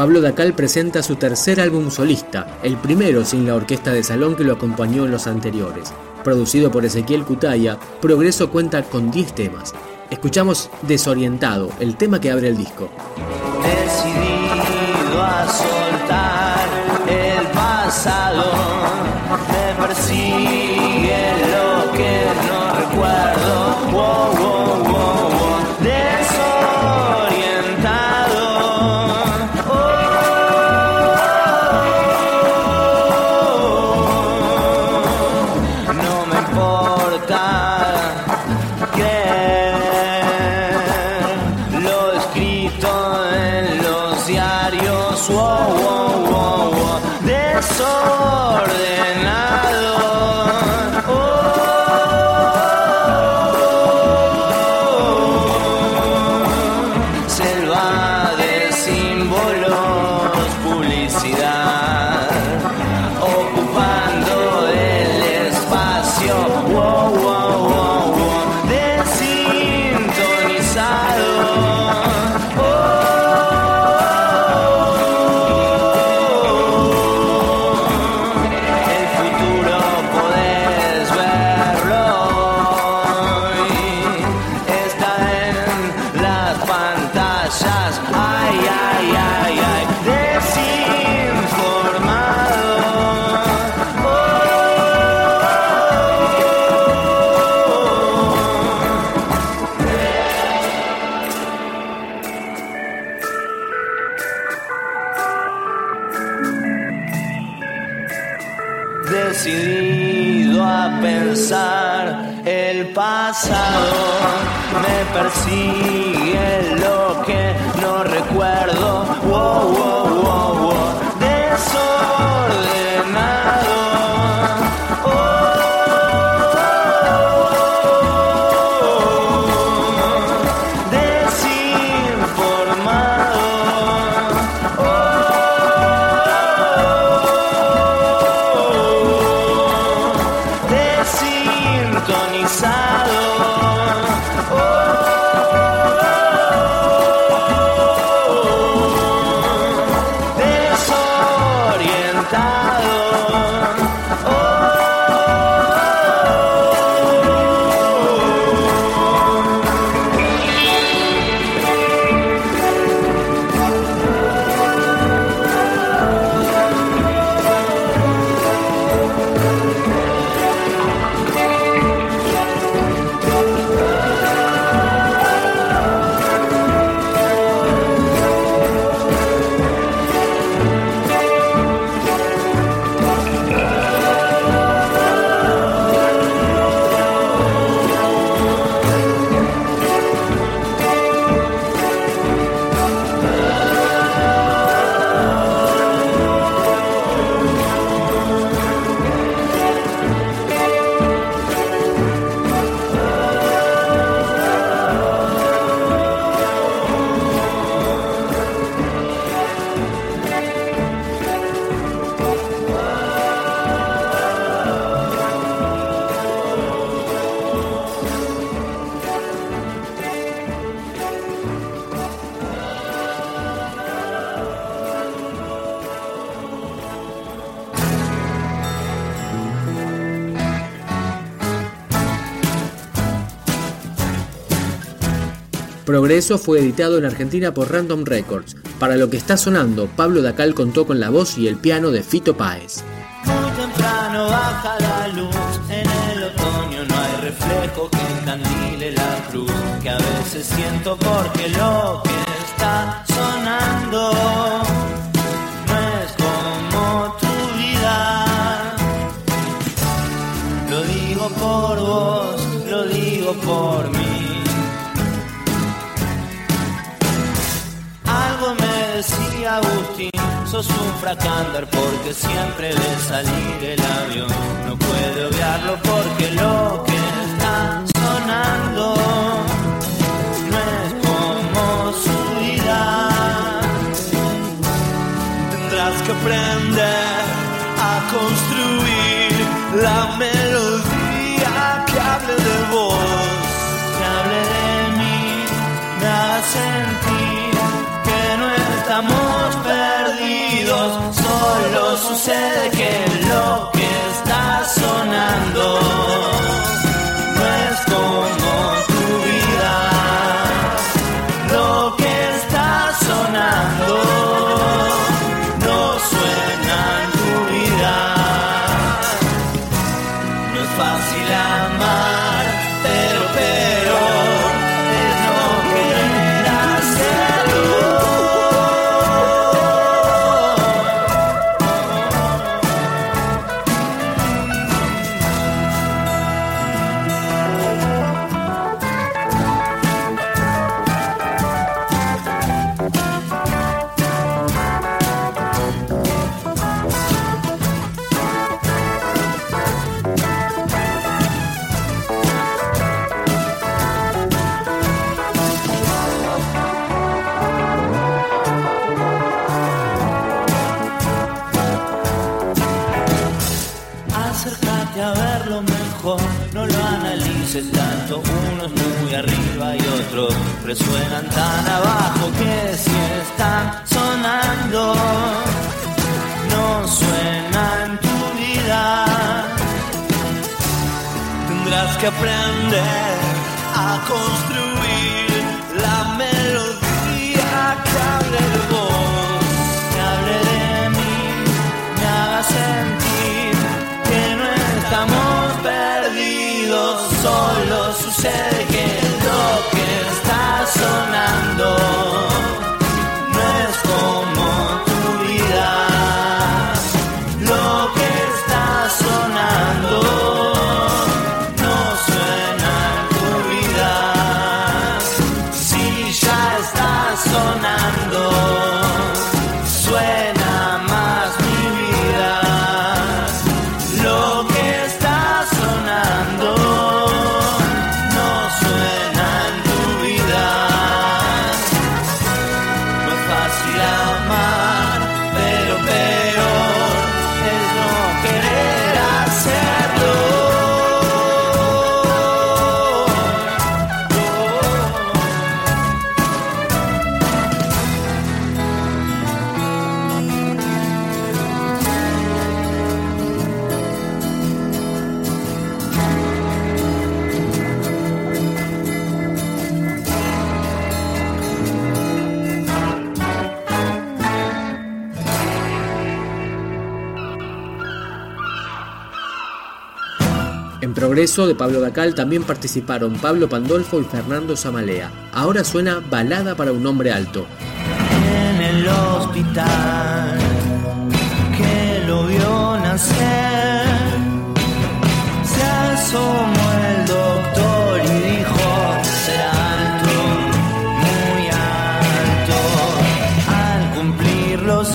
Pablo Dacal presenta su tercer álbum solista, el primero sin la orquesta de salón que lo acompañó en los anteriores. Producido por Ezequiel Cutaya, Progreso cuenta con 10 temas. Escuchamos Desorientado, el tema que abre el disco. Decidido a soltar el Progreso fue editado en Argentina por Random Records. Para lo que está sonando, Pablo Dacal contó con la voz y el piano de Fito Páez. Muy temprano baja la luz, en el otoño no hay reflejo que encandile la cruz, que a veces siento porque lo que está sonando no es como tu vida. Lo digo por vos, lo digo por mí sí, Agustín, sos un fracander porque siempre ve salir el avión. No puede obviarlo porque lo que está sonando no es como su vida. Tendrás que aprender a construir la melodía que hable de vos, que hable de mí, me no estamos perdidos, solo sucede que lo que está sonando a verlo mejor, no lo analices tanto. Unos muy arriba y otros resuenan tan abajo que si están sonando, no suena en tu vida. Tendrás que aprender a construir la melodía que solo sucede Progreso de Pablo Dacal también participaron Pablo Pandolfo y Fernando Zamalea. Ahora suena Balada para un hombre alto. en el hospital que lo vio nacer. Se asomó el doctor y dijo, será alto, muy alto. Al cumplir los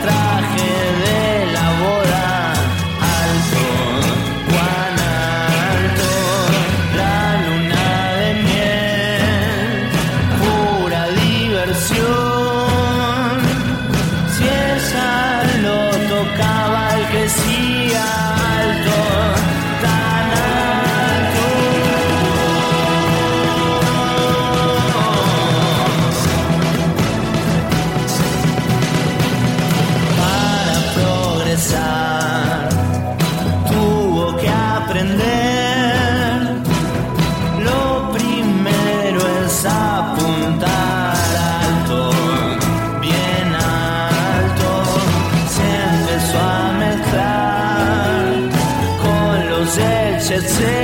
traje de take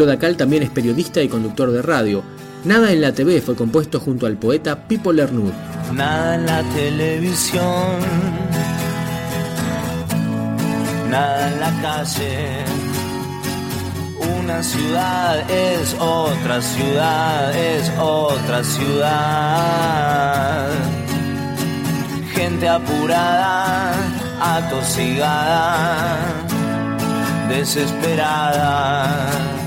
Pablo Dacal también es periodista y conductor de radio. Nada en la TV fue compuesto junto al poeta Pipo Lernud. Nada en la televisión, nada en la calle. Una ciudad es otra ciudad, es otra ciudad. Gente apurada, atosigada, desesperada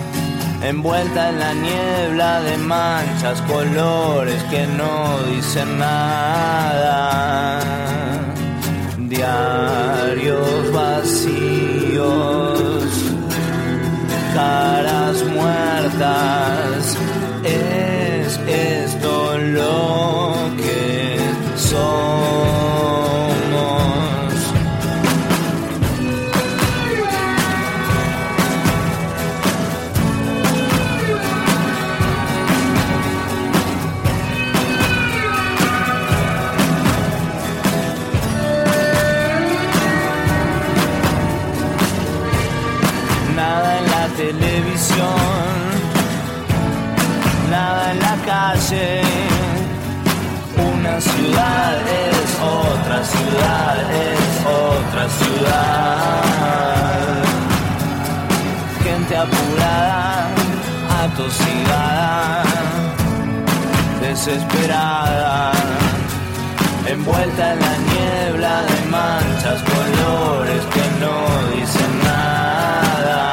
envuelta en la niebla de manchas, colores que no dicen nada. Diarios vacíos, Nada en la televisión, nada en la calle. Una ciudad es otra ciudad, es otra ciudad. Gente apurada, atosigada, desesperada envuelta en la niebla de manchas, colores que no dicen nada.